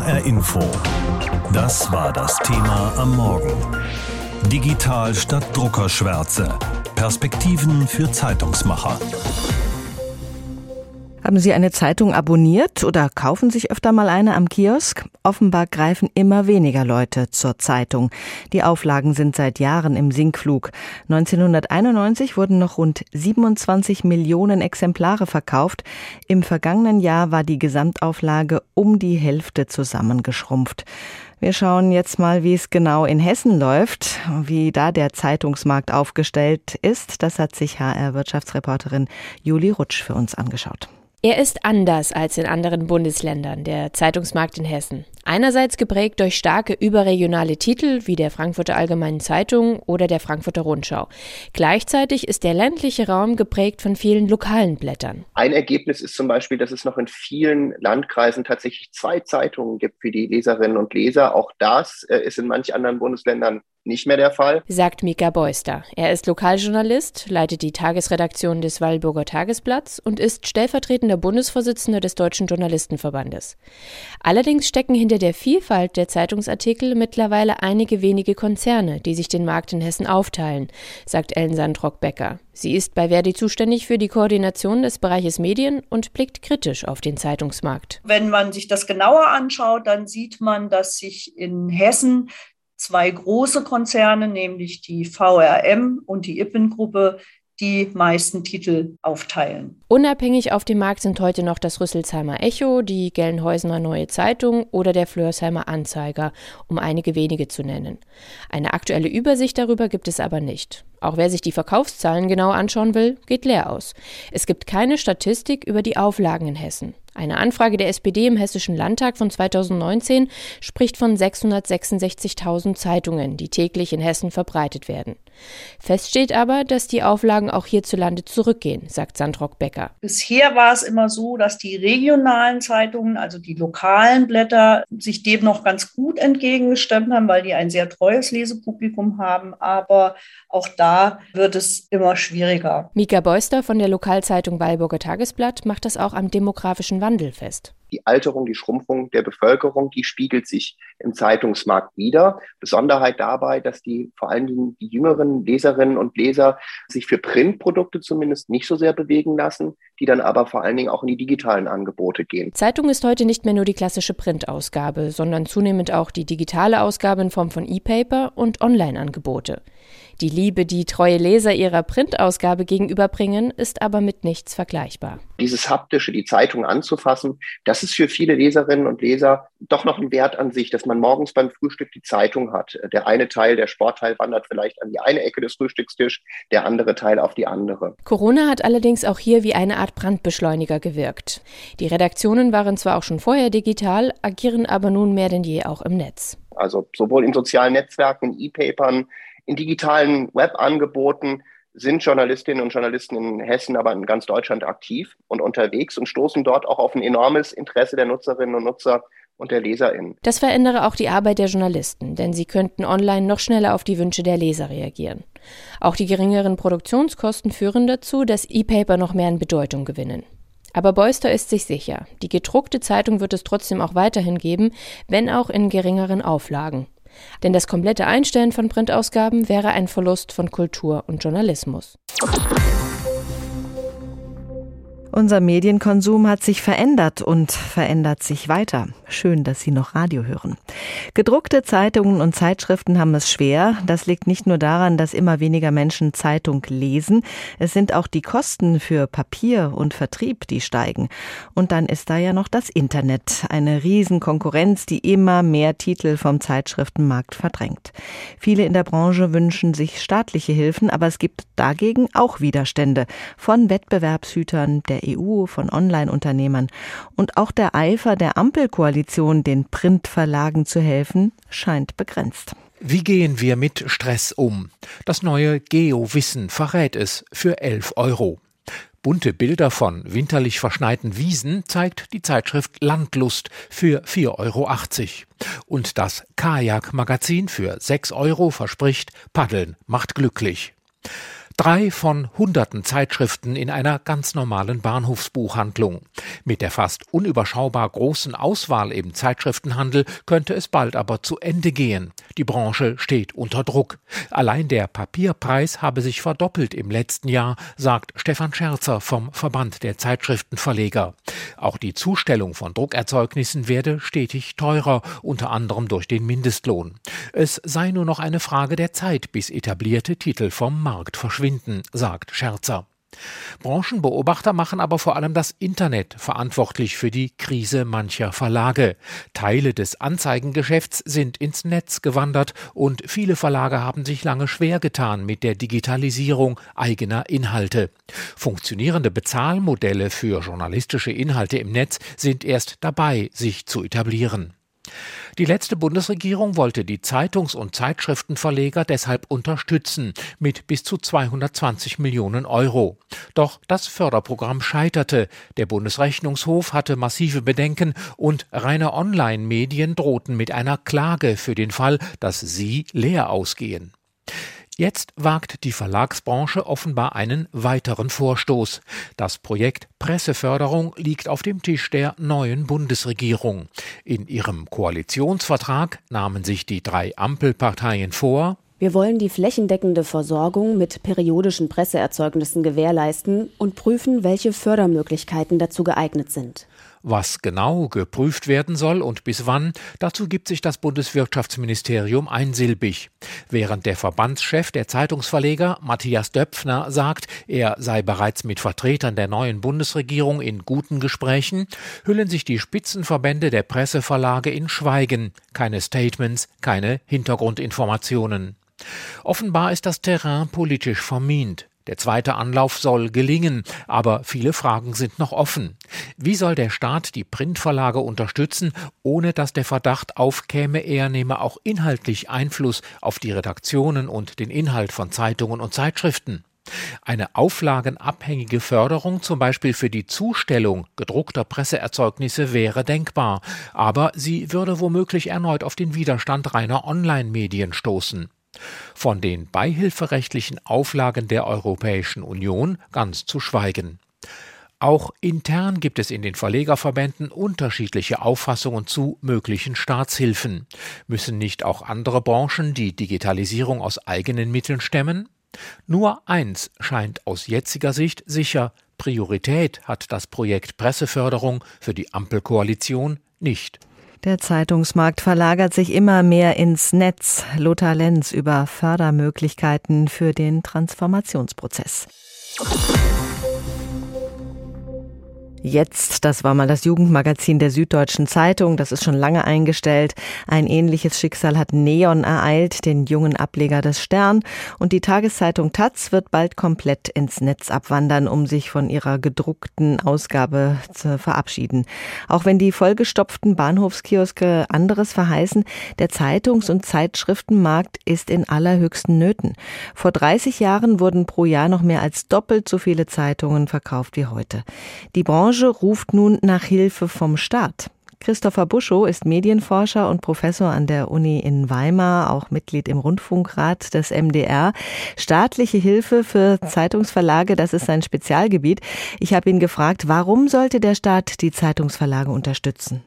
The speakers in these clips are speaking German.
HR Info. Das war das Thema am Morgen. Digital statt Druckerschwärze. Perspektiven für Zeitungsmacher. Haben Sie eine Zeitung abonniert oder kaufen sich öfter mal eine am Kiosk? Offenbar greifen immer weniger Leute zur Zeitung. Die Auflagen sind seit Jahren im Sinkflug. 1991 wurden noch rund 27 Millionen Exemplare verkauft. Im vergangenen Jahr war die Gesamtauflage um die Hälfte zusammengeschrumpft. Wir schauen jetzt mal, wie es genau in Hessen läuft, wie da der Zeitungsmarkt aufgestellt ist. Das hat sich HR-Wirtschaftsreporterin Juli Rutsch für uns angeschaut. Er ist anders als in anderen Bundesländern, der Zeitungsmarkt in Hessen. Einerseits geprägt durch starke überregionale Titel wie der Frankfurter Allgemeinen Zeitung oder der Frankfurter Rundschau. Gleichzeitig ist der ländliche Raum geprägt von vielen lokalen Blättern. Ein Ergebnis ist zum Beispiel, dass es noch in vielen Landkreisen tatsächlich zwei Zeitungen gibt für die Leserinnen und Leser. Auch das äh, ist in manch anderen Bundesländern nicht mehr der Fall. Sagt Mika Beuster. Er ist Lokaljournalist, leitet die Tagesredaktion des Wallburger Tagesblatts und ist stellvertretender Bundesvorsitzender des Deutschen Journalistenverbandes. Allerdings stecken hinter der Vielfalt der Zeitungsartikel mittlerweile einige wenige Konzerne, die sich den Markt in Hessen aufteilen, sagt Ellen Sandrock-Becker. Sie ist bei Verdi zuständig für die Koordination des Bereiches Medien und blickt kritisch auf den Zeitungsmarkt. Wenn man sich das genauer anschaut, dann sieht man, dass sich in Hessen zwei große Konzerne, nämlich die VRM und die Ippen-Gruppe, die meisten Titel aufteilen. Unabhängig auf dem Markt sind heute noch das Rüsselsheimer Echo, die Gelnhäusener Neue Zeitung oder der Flörsheimer Anzeiger, um einige wenige zu nennen. Eine aktuelle Übersicht darüber gibt es aber nicht. Auch wer sich die Verkaufszahlen genau anschauen will, geht leer aus. Es gibt keine Statistik über die Auflagen in Hessen. Eine Anfrage der SPD im Hessischen Landtag von 2019 spricht von 666.000 Zeitungen, die täglich in Hessen verbreitet werden. Fest steht aber, dass die Auflagen auch hierzulande zurückgehen, sagt Sandrock Becker. Bisher war es immer so, dass die regionalen Zeitungen, also die lokalen Blätter, sich dem noch ganz gut entgegengestemmt haben, weil die ein sehr treues Lesepublikum haben. Aber auch da wird es immer schwieriger. Mika Beuster von der Lokalzeitung Weilburger Tagesblatt macht das auch am demografischen Wandel fest die Alterung, die Schrumpfung der Bevölkerung, die spiegelt sich im Zeitungsmarkt wieder. Besonderheit dabei, dass die vor allen Dingen die jüngeren Leserinnen und Leser sich für Printprodukte zumindest nicht so sehr bewegen lassen, die dann aber vor allen Dingen auch in die digitalen Angebote gehen. Zeitung ist heute nicht mehr nur die klassische Printausgabe, sondern zunehmend auch die digitale Ausgabe in Form von E-Paper und Online-Angebote. Die Liebe, die treue Leser ihrer Printausgabe gegenüberbringen, ist aber mit nichts vergleichbar. Dieses haptische, die Zeitung anzufassen, das ist für viele Leserinnen und Leser doch noch ein Wert an sich, dass man morgens beim Frühstück die Zeitung hat. Der eine Teil, der Sportteil wandert vielleicht an die eine Ecke des Frühstückstisch, der andere Teil auf die andere. Corona hat allerdings auch hier wie eine Art Brandbeschleuniger gewirkt. Die Redaktionen waren zwar auch schon vorher digital, agieren aber nun mehr denn je auch im Netz. Also sowohl in sozialen Netzwerken, E-Papern, in digitalen Webangeboten sind Journalistinnen und Journalisten in Hessen, aber in ganz Deutschland aktiv und unterwegs und stoßen dort auch auf ein enormes Interesse der Nutzerinnen und Nutzer und der LeserInnen. Das verändere auch die Arbeit der Journalisten, denn sie könnten online noch schneller auf die Wünsche der Leser reagieren. Auch die geringeren Produktionskosten führen dazu, dass E-Paper noch mehr an Bedeutung gewinnen. Aber Beuster ist sich sicher, die gedruckte Zeitung wird es trotzdem auch weiterhin geben, wenn auch in geringeren Auflagen. Denn das komplette Einstellen von Printausgaben wäre ein Verlust von Kultur und Journalismus. Unser Medienkonsum hat sich verändert und verändert sich weiter. Schön, dass Sie noch Radio hören. Gedruckte Zeitungen und Zeitschriften haben es schwer. Das liegt nicht nur daran, dass immer weniger Menschen Zeitung lesen. Es sind auch die Kosten für Papier und Vertrieb, die steigen. Und dann ist da ja noch das Internet. Eine Riesenkonkurrenz, die immer mehr Titel vom Zeitschriftenmarkt verdrängt. Viele in der Branche wünschen sich staatliche Hilfen, aber es gibt dagegen auch Widerstände von Wettbewerbshütern der EU, von Online-Unternehmern. Und auch der Eifer der Ampelkoalition, den Printverlagen zu helfen, scheint begrenzt. Wie gehen wir mit Stress um? Das neue Geo-Wissen verrät es für 11 Euro. Bunte Bilder von winterlich verschneiten Wiesen zeigt die Zeitschrift Landlust für 4,80 Euro. Und das Kajak-Magazin für 6 Euro verspricht, Paddeln macht glücklich. Drei von hunderten Zeitschriften in einer ganz normalen Bahnhofsbuchhandlung. Mit der fast unüberschaubar großen Auswahl im Zeitschriftenhandel könnte es bald aber zu Ende gehen. Die Branche steht unter Druck. Allein der Papierpreis habe sich verdoppelt im letzten Jahr, sagt Stefan Scherzer vom Verband der Zeitschriftenverleger. Auch die Zustellung von Druckerzeugnissen werde stetig teurer, unter anderem durch den Mindestlohn. Es sei nur noch eine Frage der Zeit, bis etablierte Titel vom Markt verschwinden, sagt Scherzer. Branchenbeobachter machen aber vor allem das Internet verantwortlich für die Krise mancher Verlage. Teile des Anzeigengeschäfts sind ins Netz gewandert und viele Verlage haben sich lange schwer getan mit der Digitalisierung eigener Inhalte. Funktionierende Bezahlmodelle für journalistische Inhalte im Netz sind erst dabei, sich zu etablieren. Die letzte Bundesregierung wollte die Zeitungs- und Zeitschriftenverleger deshalb unterstützen mit bis zu 220 Millionen Euro. Doch das Förderprogramm scheiterte. Der Bundesrechnungshof hatte massive Bedenken und reine Online-Medien drohten mit einer Klage für den Fall, dass sie leer ausgehen. Jetzt wagt die Verlagsbranche offenbar einen weiteren Vorstoß. Das Projekt Presseförderung liegt auf dem Tisch der neuen Bundesregierung. In ihrem Koalitionsvertrag nahmen sich die drei Ampelparteien vor, wir wollen die flächendeckende Versorgung mit periodischen Presseerzeugnissen gewährleisten und prüfen, welche Fördermöglichkeiten dazu geeignet sind. Was genau geprüft werden soll und bis wann, dazu gibt sich das Bundeswirtschaftsministerium einsilbig. Während der Verbandschef der Zeitungsverleger Matthias Döpfner sagt, er sei bereits mit Vertretern der neuen Bundesregierung in guten Gesprächen, hüllen sich die Spitzenverbände der Presseverlage in Schweigen, keine Statements, keine Hintergrundinformationen. Offenbar ist das Terrain politisch vermint. Der zweite Anlauf soll gelingen, aber viele Fragen sind noch offen. Wie soll der Staat die Printverlage unterstützen, ohne dass der Verdacht aufkäme, er nehme auch inhaltlich Einfluss auf die Redaktionen und den Inhalt von Zeitungen und Zeitschriften? Eine auflagenabhängige Förderung zum Beispiel für die Zustellung gedruckter Presseerzeugnisse wäre denkbar, aber sie würde womöglich erneut auf den Widerstand reiner Online-Medien stoßen. Von den beihilferechtlichen Auflagen der Europäischen Union ganz zu schweigen. Auch intern gibt es in den Verlegerverbänden unterschiedliche Auffassungen zu möglichen Staatshilfen. Müssen nicht auch andere Branchen die Digitalisierung aus eigenen Mitteln stemmen? Nur eins scheint aus jetziger Sicht sicher Priorität hat das Projekt Presseförderung für die Ampelkoalition nicht. Der Zeitungsmarkt verlagert sich immer mehr ins Netz. Lothar Lenz über Fördermöglichkeiten für den Transformationsprozess. Jetzt, das war mal das Jugendmagazin der Süddeutschen Zeitung, das ist schon lange eingestellt. Ein ähnliches Schicksal hat Neon ereilt, den jungen Ableger des Stern. Und die Tageszeitung Taz wird bald komplett ins Netz abwandern, um sich von ihrer gedruckten Ausgabe zu verabschieden. Auch wenn die vollgestopften Bahnhofskioske anderes verheißen, der Zeitungs- und Zeitschriftenmarkt ist in allerhöchsten Nöten. Vor 30 Jahren wurden pro Jahr noch mehr als doppelt so viele Zeitungen verkauft wie heute. Die Branche Branche ruft nun nach Hilfe vom Staat. Christopher Buschow ist Medienforscher und Professor an der Uni in Weimar, auch Mitglied im Rundfunkrat des MDR. Staatliche Hilfe für Zeitungsverlage, das ist sein Spezialgebiet. Ich habe ihn gefragt, warum sollte der Staat die Zeitungsverlage unterstützen?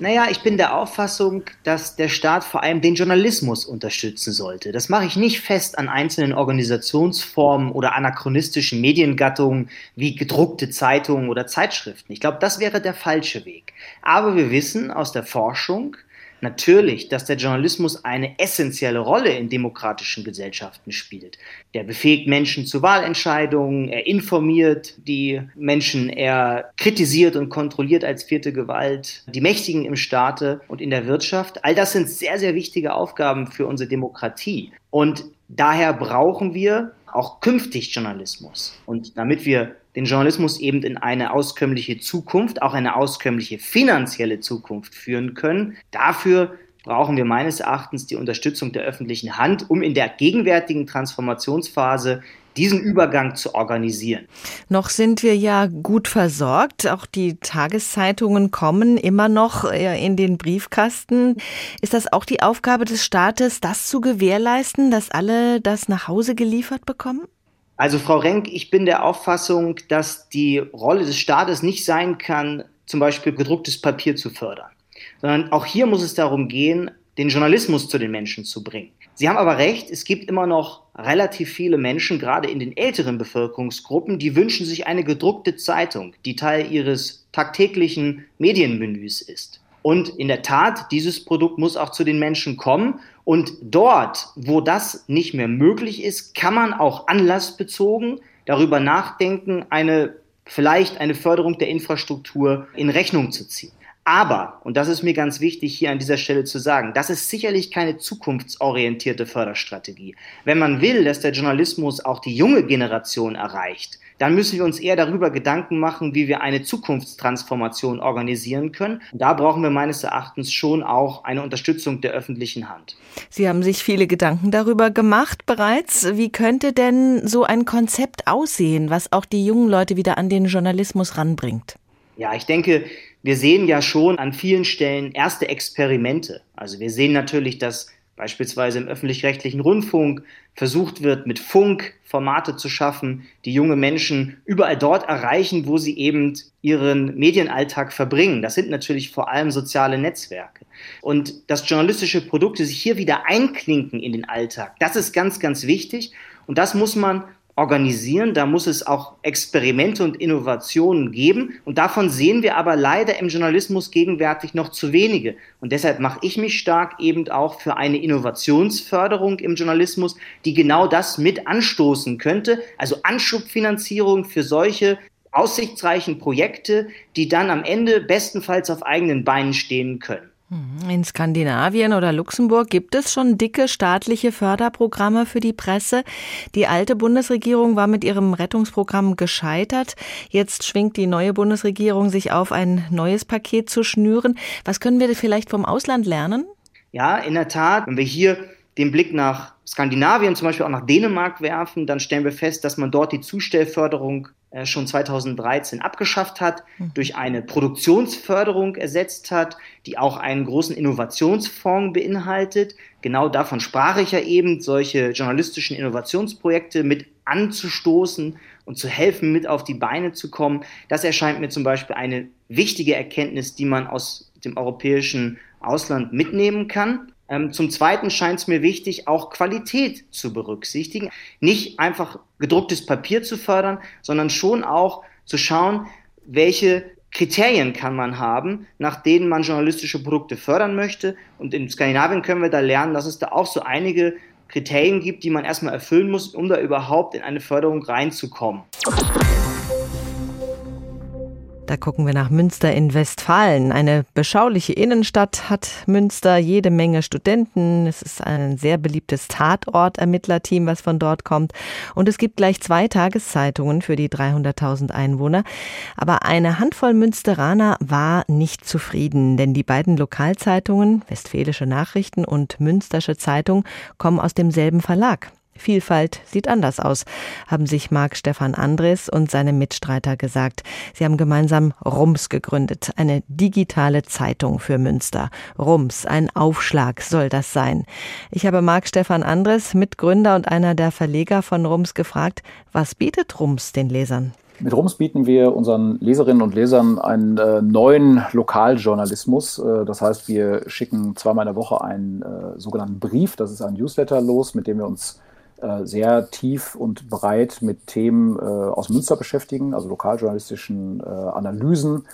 Naja, ich bin der Auffassung, dass der Staat vor allem den Journalismus unterstützen sollte. Das mache ich nicht fest an einzelnen Organisationsformen oder anachronistischen Mediengattungen wie gedruckte Zeitungen oder Zeitschriften. Ich glaube, das wäre der falsche Weg. Aber wir wissen aus der Forschung, natürlich, dass der Journalismus eine essentielle Rolle in demokratischen Gesellschaften spielt. Der befähigt Menschen zu Wahlentscheidungen, er informiert die Menschen, er kritisiert und kontrolliert als vierte Gewalt die Mächtigen im Staate und in der Wirtschaft. All das sind sehr, sehr wichtige Aufgaben für unsere Demokratie. Und daher brauchen wir auch künftig Journalismus. Und damit wir den Journalismus eben in eine auskömmliche Zukunft, auch eine auskömmliche finanzielle Zukunft führen können. Dafür brauchen wir meines Erachtens die Unterstützung der öffentlichen Hand, um in der gegenwärtigen Transformationsphase diesen Übergang zu organisieren. Noch sind wir ja gut versorgt. Auch die Tageszeitungen kommen immer noch äh, in den Briefkasten. Ist das auch die Aufgabe des Staates, das zu gewährleisten, dass alle das nach Hause geliefert bekommen? Also Frau Renk, ich bin der Auffassung, dass die Rolle des Staates nicht sein kann, zum Beispiel gedrucktes Papier zu fördern, sondern auch hier muss es darum gehen, den Journalismus zu den Menschen zu bringen. Sie haben aber recht, es gibt immer noch relativ viele Menschen, gerade in den älteren Bevölkerungsgruppen, die wünschen sich eine gedruckte Zeitung, die Teil ihres tagtäglichen Medienmenüs ist. Und in der Tat, dieses Produkt muss auch zu den Menschen kommen. Und dort, wo das nicht mehr möglich ist, kann man auch anlassbezogen darüber nachdenken, eine vielleicht eine Förderung der Infrastruktur in Rechnung zu ziehen. Aber, und das ist mir ganz wichtig hier an dieser Stelle zu sagen, das ist sicherlich keine zukunftsorientierte Förderstrategie. Wenn man will, dass der Journalismus auch die junge Generation erreicht, dann müssen wir uns eher darüber Gedanken machen, wie wir eine Zukunftstransformation organisieren können. Und da brauchen wir meines Erachtens schon auch eine Unterstützung der öffentlichen Hand. Sie haben sich viele Gedanken darüber gemacht bereits. Wie könnte denn so ein Konzept aussehen, was auch die jungen Leute wieder an den Journalismus ranbringt? Ja, ich denke, wir sehen ja schon an vielen Stellen erste Experimente. Also wir sehen natürlich, dass beispielsweise im öffentlich-rechtlichen Rundfunk versucht wird, mit Funk Formate zu schaffen, die junge Menschen überall dort erreichen, wo sie eben ihren Medienalltag verbringen. Das sind natürlich vor allem soziale Netzwerke. Und dass journalistische Produkte sich hier wieder einklinken in den Alltag, das ist ganz, ganz wichtig. Und das muss man organisieren. Da muss es auch Experimente und Innovationen geben. Und davon sehen wir aber leider im Journalismus gegenwärtig noch zu wenige. Und deshalb mache ich mich stark eben auch für eine Innovationsförderung im Journalismus, die genau das mit anstoßen könnte. Also Anschubfinanzierung für solche aussichtsreichen Projekte, die dann am Ende bestenfalls auf eigenen Beinen stehen können. Mhm. In Skandinavien oder Luxemburg gibt es schon dicke staatliche Förderprogramme für die Presse. Die alte Bundesregierung war mit ihrem Rettungsprogramm gescheitert. Jetzt schwingt die neue Bundesregierung sich auf, ein neues Paket zu schnüren. Was können wir vielleicht vom Ausland lernen? Ja, in der Tat. Wenn wir hier den Blick nach Skandinavien, zum Beispiel auch nach Dänemark werfen, dann stellen wir fest, dass man dort die Zustellförderung schon 2013 abgeschafft hat, mhm. durch eine Produktionsförderung ersetzt hat, die auch einen großen Innovationsfonds beinhaltet. Genau davon sprach ich ja eben, solche journalistischen Innovationsprojekte mit anzustoßen und zu helfen, mit auf die Beine zu kommen. Das erscheint mir zum Beispiel eine wichtige Erkenntnis, die man aus dem europäischen Ausland mitnehmen kann. Ähm, zum Zweiten scheint es mir wichtig, auch Qualität zu berücksichtigen. Nicht einfach gedrucktes Papier zu fördern, sondern schon auch zu schauen, welche Kriterien kann man haben, nach denen man journalistische Produkte fördern möchte. Und in Skandinavien können wir da lernen, dass es da auch so einige Kriterien gibt, die man erstmal erfüllen muss, um da überhaupt in eine Förderung reinzukommen. Da gucken wir nach Münster in Westfalen. Eine beschauliche Innenstadt hat Münster, jede Menge Studenten. Es ist ein sehr beliebtes Tatort-Ermittlerteam, was von dort kommt. Und es gibt gleich zwei Tageszeitungen für die 300.000 Einwohner. Aber eine Handvoll Münsteraner war nicht zufrieden, denn die beiden Lokalzeitungen, Westfälische Nachrichten und Münstersche Zeitung, kommen aus demselben Verlag. Vielfalt sieht anders aus, haben sich Marc Stefan Andres und seine Mitstreiter gesagt. Sie haben gemeinsam Rums gegründet, eine digitale Zeitung für Münster. Rums, ein Aufschlag soll das sein. Ich habe Marc Stefan Andres, Mitgründer und einer der Verleger von Rums, gefragt, was bietet Rums den Lesern? Mit Rums bieten wir unseren Leserinnen und Lesern einen äh, neuen Lokaljournalismus. Äh, das heißt, wir schicken zweimal in der Woche einen äh, sogenannten Brief, das ist ein Newsletter los, mit dem wir uns sehr tief und breit mit Themen äh, aus Münster beschäftigen, also lokaljournalistischen äh, Analysen,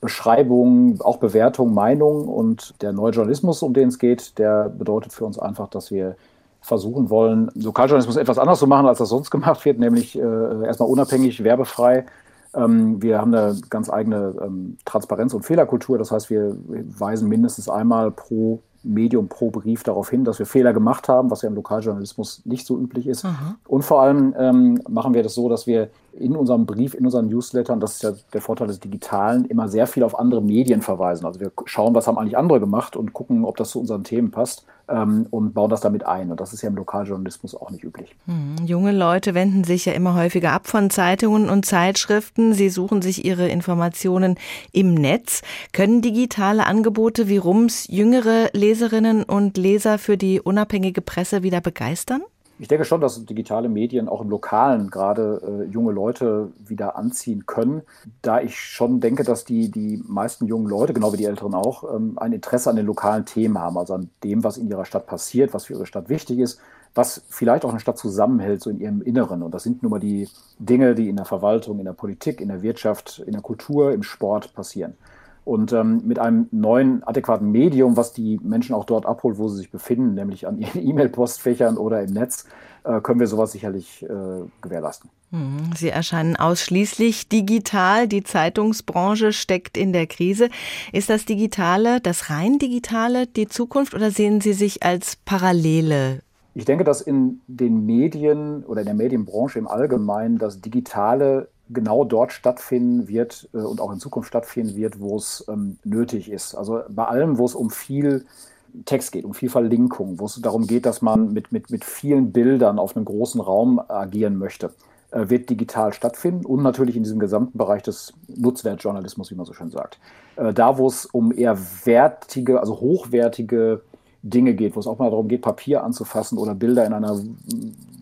Beschreibungen, auch Bewertungen, Meinungen. Und der neue Journalismus, um den es geht, der bedeutet für uns einfach, dass wir versuchen wollen, Lokaljournalismus etwas anders zu machen, als das sonst gemacht wird, nämlich äh, erstmal unabhängig, werbefrei. Ähm, wir haben eine ganz eigene ähm, Transparenz- und Fehlerkultur. Das heißt, wir weisen mindestens einmal pro Medium pro Brief darauf hin, dass wir Fehler gemacht haben, was ja im Lokaljournalismus nicht so üblich ist. Aha. Und vor allem ähm, machen wir das so, dass wir in unserem Brief, in unseren Newslettern, das ist ja der Vorteil des Digitalen, immer sehr viel auf andere Medien verweisen. Also wir schauen, was haben eigentlich andere gemacht und gucken, ob das zu unseren Themen passt ähm, und bauen das damit ein. Und das ist ja im Lokaljournalismus auch nicht üblich. Hm, junge Leute wenden sich ja immer häufiger ab von Zeitungen und Zeitschriften. Sie suchen sich ihre Informationen im Netz. Können digitale Angebote wie Rums jüngere Leserinnen und Leser für die unabhängige Presse wieder begeistern? Ich denke schon, dass digitale Medien auch im Lokalen gerade äh, junge Leute wieder anziehen können, da ich schon denke, dass die, die meisten jungen Leute, genau wie die Älteren auch, ähm, ein Interesse an den lokalen Themen haben, also an dem, was in ihrer Stadt passiert, was für ihre Stadt wichtig ist, was vielleicht auch eine Stadt zusammenhält, so in ihrem Inneren. Und das sind nun mal die Dinge, die in der Verwaltung, in der Politik, in der Wirtschaft, in der Kultur, im Sport passieren. Und ähm, mit einem neuen adäquaten Medium, was die Menschen auch dort abholt, wo sie sich befinden, nämlich an ihren E-Mail-Postfächern oder im Netz, äh, können wir sowas sicherlich äh, gewährleisten. Mhm. Sie erscheinen ausschließlich digital. Die Zeitungsbranche steckt in der Krise. Ist das Digitale, das rein Digitale die Zukunft oder sehen Sie sich als Parallele? Ich denke, dass in den Medien oder in der Medienbranche im Allgemeinen das Digitale genau dort stattfinden wird äh, und auch in Zukunft stattfinden wird, wo es ähm, nötig ist. Also bei allem, wo es um viel Text geht, um viel Verlinkung, wo es darum geht, dass man mit, mit, mit vielen Bildern auf einem großen Raum agieren möchte, äh, wird digital stattfinden und natürlich in diesem gesamten Bereich des Nutzwertjournalismus, wie man so schön sagt. Äh, da, wo es um eher wertige, also hochwertige Dinge geht, wo es auch mal darum geht, Papier anzufassen oder Bilder in einer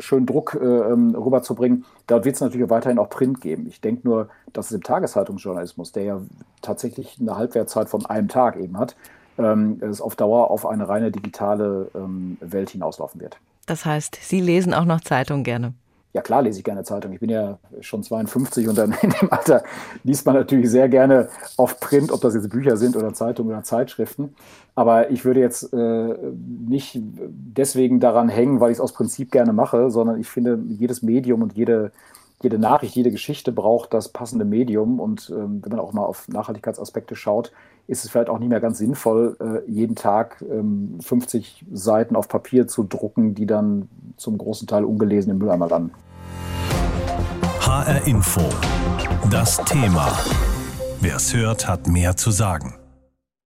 schönen Druck äh, ähm, rüberzubringen, dort wird es natürlich weiterhin auch Print geben. Ich denke nur, dass es im Tageszeitungsjournalismus, der ja tatsächlich eine Halbwertzeit von einem Tag eben hat, ähm, es auf Dauer auf eine reine digitale ähm, Welt hinauslaufen wird. Das heißt, Sie lesen auch noch Zeitung gerne. Ja klar lese ich gerne Zeitung. Ich bin ja schon 52 und dann in dem Alter liest man natürlich sehr gerne auf Print, ob das jetzt Bücher sind oder Zeitungen oder Zeitschriften. Aber ich würde jetzt äh, nicht deswegen daran hängen, weil ich es aus Prinzip gerne mache, sondern ich finde, jedes Medium und jede, jede Nachricht, jede Geschichte braucht das passende Medium. Und ähm, wenn man auch mal auf Nachhaltigkeitsaspekte schaut, ist es vielleicht auch nicht mehr ganz sinnvoll, äh, jeden Tag ähm, 50 Seiten auf Papier zu drucken, die dann zum großen Teil ungelesen im Mülleimer landen. HR Info. Das Thema. Wer es hört, hat mehr zu sagen.